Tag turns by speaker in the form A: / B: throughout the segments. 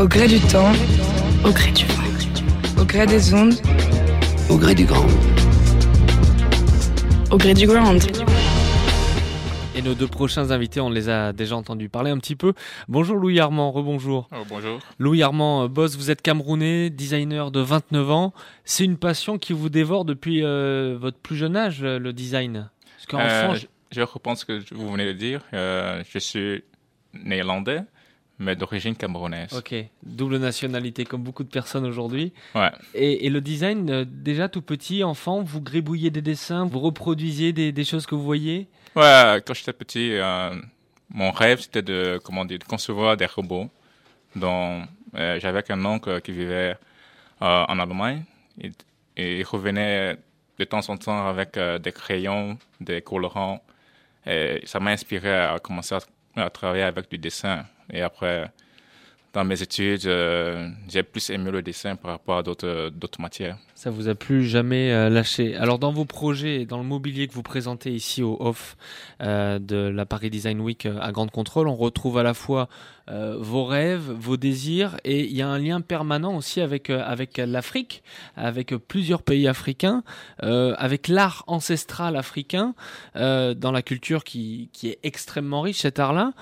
A: Au gré du temps,
B: Au gré du vent.
A: au gré des ondes,
C: Au gré du grand.
B: Au gré du ground.
D: Et nos deux prochains invités, on les a déjà entendus parler un petit peu. Bonjour Louis Armand, rebonjour.
E: Oh, bonjour.
D: Louis Armand, euh, boss, vous êtes camerounais, designer de 29 ans. C'est une passion qui vous dévore depuis euh, votre plus jeune âge, euh, le design Parce qu'en
E: Euh,
D: France,
E: je, ce que vous venez de dire. Euh, je suis néerlandais, mais d'origine camerounaise.
D: Ok, double nationalité comme beaucoup de personnes aujourd'hui.
E: Ouais.
D: Et, et le design, euh, déjà tout petit, enfant, vous gribouillez des dessins, vous reproduisiez des, des choses que vous voyez?
E: Ouais, quand j'étais petit, euh, mon rêve c'était de, comment dire, de concevoir des robots. Donc, euh, j'avais un oncle qui vivait euh, en Allemagne et, et il revenait de temps en temps avec des crayons, des colorants. Et ça m'a inspiré à commencer à, à travailler avec du dessin. Et après, dans mes études, euh, j'ai plus aimé le dessin par rapport à d'autres matières.
D: Ça vous a plus jamais euh, lâché. Alors dans vos projets, dans le mobilier que vous présentez ici au off euh, de la Paris Design Week à Grande Contrôle, on retrouve à la fois euh, vos rêves, vos désirs, et il y a un lien permanent aussi avec euh, avec l'Afrique, avec plusieurs pays africains, euh, avec l'art ancestral africain, dans la culture qui qui est extrêmement riche cet art-là.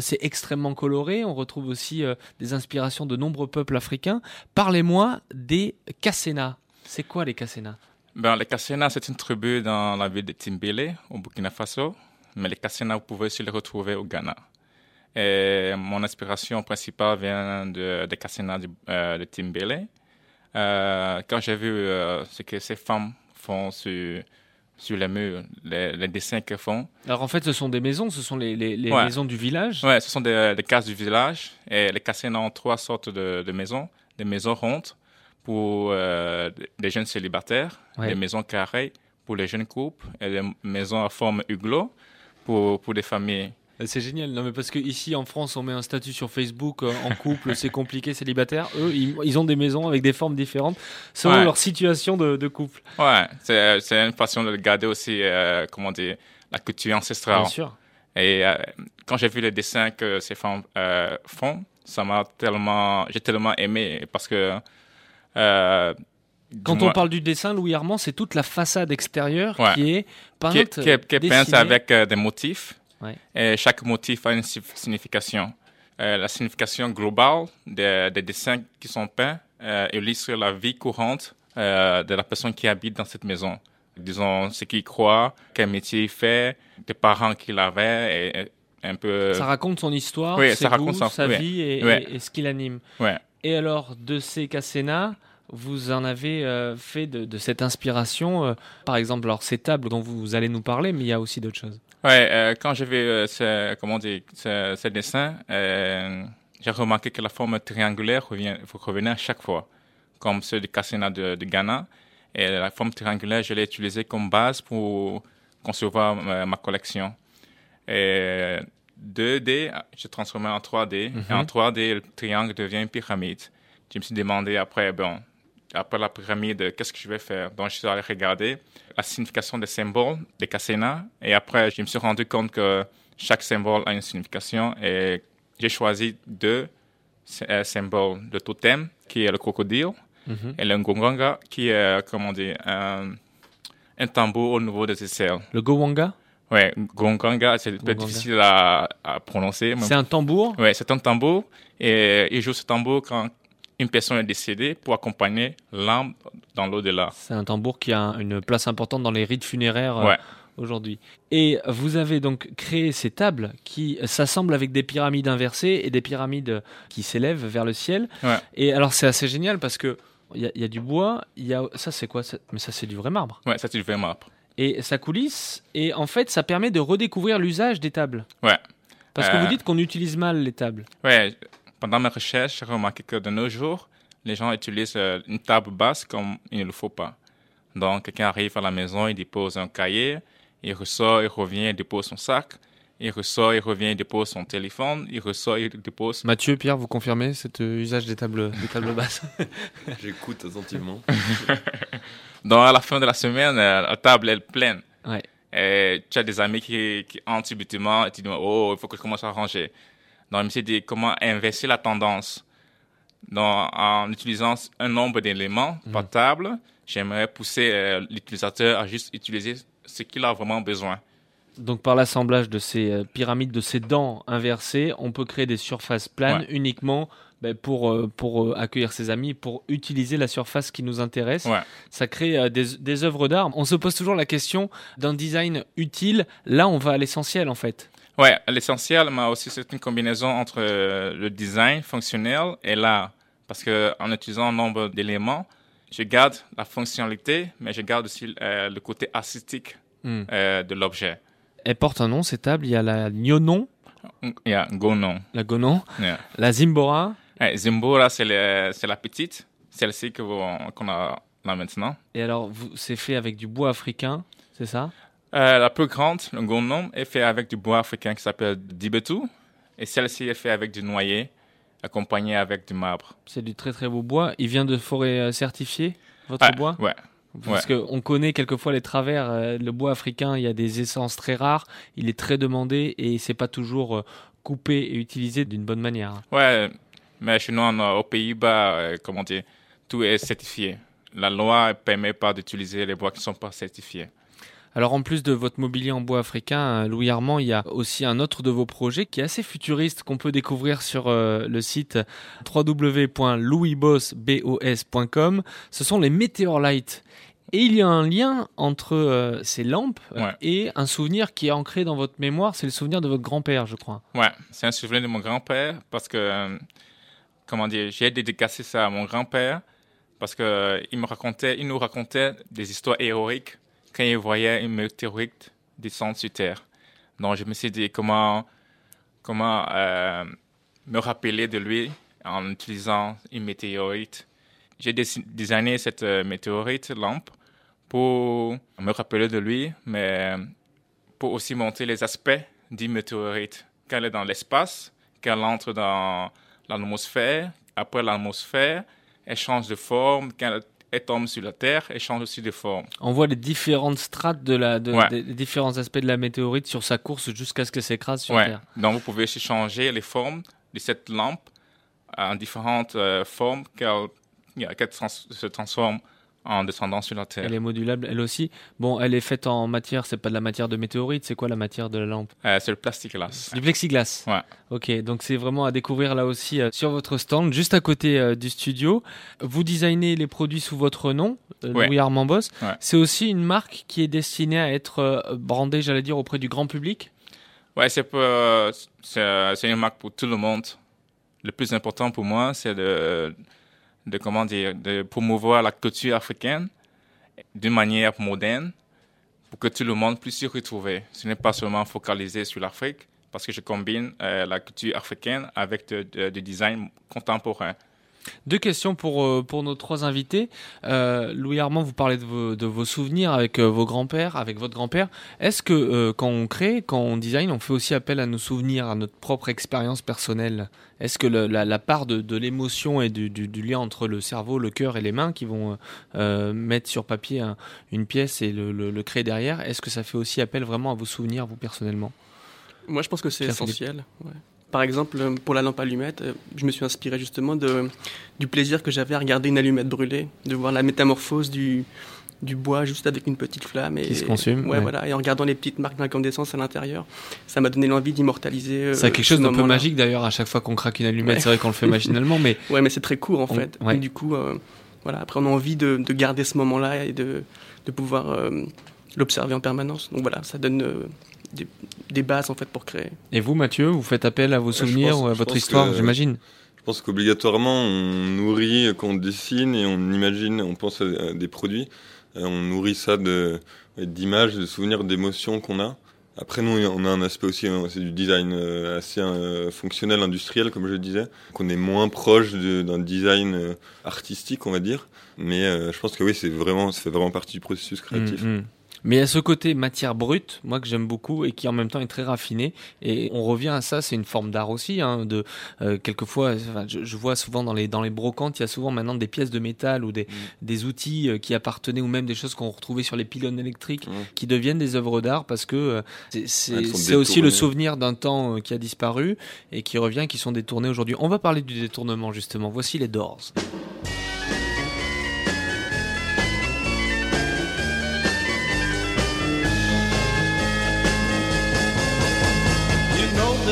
D: C'est extrêmement coloré. On retrouve aussi des inspirations de nombreux peuples africains. Parlez-moi des Kassena. C'est quoi les Kassena?
E: Ben, les Kassena, c'est une tribu dans la ville de Timbélé, au Burkina Faso. Mais les Kassena, vous pouvez aussi les retrouver au Ghana. Et mon inspiration principale vient de, des Kassena de, euh, de. Euh, quand j'ai vu euh, ce que ces femmes font sur, sur les murs, les, les dessins qu'elles font,
D: Alors en fait, ce sont des maisons, ce sont les, les- les
E: Ouais.
D: maisons du village.
E: Ouais, ce sont des, des cases du village. Et les Kassena ont trois sortes de, de maisons. Des maisons rondes pour euh, des jeunes célibataires,
D: Ouais.
E: des maisons carrées pour les jeunes couples et des maisons à forme hublot pour, pour des familles.
D: Euh, C'est génial. Non mais parce que ici en France, on met un statut sur Facebook euh, en couple, c'est compliqué, célibataire. Eux, ils, ils ont des maisons avec des formes différentes selon
E: Ouais.
D: leur situation de, de couple.
E: Ouais, c'est c'est une façon de garder aussi, euh, comment dire, la culture ancestrale.
D: Bien sûr.
E: Et euh, quand j'ai vu les dessins que ces femmes euh, font, ça m'a tellement, j'ai tellement aimé parce que euh,
D: Quand on parle du dessin, Louis Armand, c'est toute la façade extérieure
E: Ouais.
D: qui est peinte,
E: qui qui qui est peinte avec euh, des motifs.
D: Ouais.
E: Et chaque motif a une si- signification. Euh, la signification globale des, des dessins qui sont peints euh, illustre la vie courante euh, de la personne qui habite dans cette maison. Disons ce qu'il croit, quel métier il fait, des parents qu'il avait, et, et un peu.
D: Ça raconte son histoire,
E: Oui,
D: ses
E: ça raconte
D: goûts,
E: son-
D: sa vie et,
E: Ouais.
D: et- et ce qui l'anime. Et alors, de ces Cassena, vous en avez euh, fait de, de cette inspiration, euh, par exemple, alors ces tables dont vous allez nous parler, mais il y a aussi d'autres choses.
E: Ouais, euh, quand j'ai vu euh, ce, comment dire, ce, ce dessin, euh, j'ai remarqué que la forme triangulaire revient, revenait à chaque fois, comme ceux du Cassina de, de Ghana. Et la forme triangulaire, je l'ai utilisée comme base pour concevoir ma, ma collection. Et 2D, j'ai transformé en 3D. Et en 3D, le triangle devient une pyramide. Je me suis demandé après, bon, après la pyramide, qu'est-ce que je vais faire? Donc, je suis allé regarder la signification des symboles des Cassena. Et après, je me suis rendu compte que chaque symbole a une signification. Et j'ai choisi deux euh, symboles de totem, qui est le crocodile, et le ngonganga, qui est, comment dire, un, un tambour au niveau des aisselles.
D: Le Gowanga,
E: Ouais, ngonganga, c'est un peu
D: Ngonganga.
E: difficile à, à prononcer.
D: c'est un tambour?
E: Ouais, c'est un tambour. Et il joue ce tambour quand une personne est décédée pour accompagner l'âme dans l'au-delà.
D: C'est un tambour qui a une place importante dans les rites funéraires euh,
E: Ouais.
D: aujourd'hui. Et vous avez donc créé ces tables qui s'assemblent avec des pyramides inversées et des pyramides qui s'élèvent vers le ciel.
E: Ouais.
D: Et alors c'est assez génial parce que il y, a- il y a du bois, il y a ça c'est quoi? Mais ça c'est du vrai marbre.
E: Ouais, ça, c'est le vrai marbre.
D: Et ça coulisse et en fait ça permet de redécouvrir l'usage des tables.
E: Ouais.
D: Parce que
E: Euh.
D: vous dites qu'on utilise mal les tables.
E: Ouais, pendant mes recherches, j'ai remarqué que de nos jours, les gens utilisent euh, une table basse comme il ne le faut pas. Donc, quelqu'un arrive à la maison, il dépose un cahier, il ressort, il revient, il dépose son sac, il ressort, il revient, il dépose son téléphone, il ressort, il dépose.
D: Mathieu, Pierre, vous confirmez cet euh, usage des tables, des tables basses?
C: J'écoute attentivement.
E: Donc, à la fin de la semaine, euh, la table est pleine.
D: Ouais.
E: Et tu as des amis qui, qui entrent subitement et tu dis, oh, il faut que je commence à ranger. Suis dit, comment inverser la tendance en utilisant un nombre d'éléments mmh. par table, j'aimerais pousser euh, l'utilisateur à juste utiliser ce qu'il a vraiment besoin.
D: Donc par l'assemblage de ces euh, pyramides, de ces dents inversées, on peut créer des surfaces planes uniquement ben, pour, euh, pour accueillir ses amis, pour utiliser la surface qui nous intéresse. Ça crée des, des œuvres d'art. On se pose toujours la question d'un design utile. Là, on va à l'essentiel en fait.
E: Ouais, l'essentiel, mais aussi c'est une combinaison entre le design fonctionnel et l'art. Parce qu'en utilisant un nombre d'éléments, je garde la fonctionnalité, mais je garde aussi euh, le côté artistique hmm. euh, de l'objet.
D: Elle porte un nom, cette table. Il y a la Nyonon.
E: Il y a Gonon.
D: La Gonon. La Zimbora.
E: Zimbora, c'est la petite. Celle-ci qu'on a là maintenant.
D: Et alors, c'est fait avec du bois africain, c'est ça?
E: Euh, La plus grande, le Gonon, est fait avec du bois africain qui s'appelle Dibetu. Et celle-ci est faite avec du noyer accompagné avec du marbre.
D: C'est du très très beau bois. Il vient de forêt euh, certifiée, votre bois?
E: Ouais.
D: Parce qu'on connaît quelquefois les travers. Euh, le bois africain, il y a des essences très rares. Il est très demandé et c'est pas toujours coupé et utilisé d'une bonne manière.
E: Ouais, mais chez nous, aux Pays-Bas, comment dire, tout est certifié. La loi ne permet pas d'utiliser les bois qui ne sont pas certifiés.
D: Alors en plus de votre mobilier en bois africain, euh, Louis Armand, il y a aussi un autre de vos projets qui est assez futuriste qu'on peut découvrir sur euh, le site www.louisboss.com. Ce sont les Meteorlight. Et il y a un lien entre euh, ces lampes et un souvenir qui est ancré dans votre mémoire, c'est le souvenir de votre grand-père, je crois.
E: Ouais, c'est un souvenir de mon grand-père parce que, comment dire, j'ai dédicacé ça à mon grand-père parce qu'il il me racontait, il nous racontait des histoires héroïques quand il voyait une météorite descendre sur Terre. Donc, je me suis dit comment, comment euh, me rappeler de lui en utilisant une météorite? J'ai designé cette euh, météorite lampe pour me rappeler de lui, mais pour aussi montrer les aspects d'une météorite. Quand elle est dans l'espace, quand elle entre dans l'atmosphère, après l'atmosphère, elle change de forme. Quand tombe sur la Terre et change aussi de forme.
D: On voit les différentes strates de la, des différents aspects de la météorite sur sa course jusqu'à ce que s'écrase sur Terre.
E: Donc vous pouvez aussi changer les formes de cette lampe en différentes euh, formes qu'elle se transforme en descendant sur la Terre.
D: Elle est modulable, elle aussi. Bon, elle est faite en matière, c'est pas de la matière de météorite, c'est quoi la matière de la lampe?
E: Euh, C'est le plexiglas.
D: Du plexiglas
E: Ouais.
D: Ok, donc c'est vraiment à découvrir là aussi euh, sur votre stand, juste à côté euh, du studio. Vous designez les produits sous votre nom, Louis Armand Boss. C'est aussi une marque qui est destinée à être brandée, j'allais dire, auprès du grand public?
E: Ouais, c'est c'est une marque pour tout le monde. Le plus important pour moi, c'est de de comment dire, de promouvoir la culture africaine d'une manière moderne pour que tout le monde puisse s'y retrouver. Ce n'est pas seulement focalisé sur l'Afrique, parce que je combine euh, la culture africaine avec du design contemporain.
D: Deux questions pour, euh, pour nos trois invités. Euh, Louis Armand, vous parlez de vos, de vos souvenirs avec euh, vos grands-pères, avec votre grand-père. Est-ce que quand on crée, quand on design, on fait aussi appel à nos souvenirs, à notre propre expérience personnelle? Est-ce que la, la, part de, de l'émotion et du, du, lien entre le cerveau, le cœur et les mains qui vont mettre sur papier une pièce et le, le, le créer derrière, est-ce que ça fait aussi appel vraiment à vos souvenirs, vous personnellement?
A: Moi, je pense que c'est essentiel. Ouais. Par exemple, pour la lampe allumette, euh, je me suis inspiré justement de, du plaisir que j'avais à regarder une allumette brûler, de voir la métamorphose du, du bois juste avec une petite flamme.
D: Et, qui se consume.
A: Ouais, voilà. Et en regardant les petites marques d'incandescence à l'intérieur, ça m'a donné l'envie d'immortaliser.
D: Euh, c'est quelque chose d'un peu magique d'ailleurs à chaque fois qu'on craque une allumette. C'est vrai qu'on le fait machinalement, mais.
A: Ouais, mais c'est très court en fait. Et du coup, euh, voilà. Après, on a envie de, de garder ce moment-là et de, de pouvoir l'observer en permanence. Donc voilà, ça donne des, bases en fait pour créer.
D: Et vous, Mathieu, vous faites appel à vos souvenirs ou à votre histoire, j'imagine
F: Je pense qu'obligatoirement, on nourrit quand on dessine et on imagine, on pense à des produits. Euh, on nourrit ça d'images, de, souvenirs, d'émotions qu'on a. Après, nous, on a un aspect aussi, hein, c'est du design euh, assez euh, fonctionnel, industriel, comme je le disais. Qu'on est moins proche d'un design artistique, on va dire. Mais je pense que oui, c'est vraiment, ça fait vraiment partie du processus créatif. Mm, mm.
D: Mais il y a ce côté matière brute, moi que j'aime beaucoup et qui en même temps est très raffiné. Et on revient à ça, c'est une forme d'art aussi. Hein, de euh, quelquefois, je, vois souvent dans les dans les brocantes, il y a souvent maintenant des pièces de métal ou des, mm. des outils euh, qui appartenaient ou même des choses qu'on retrouvait sur les pylônes électriques qui deviennent des œuvres d'art parce que euh, c'est aussi le souvenir d'un temps qui a disparu et qui revient, qui sont détournés aujourd'hui. On va parler du détournement justement. Voici les Doors.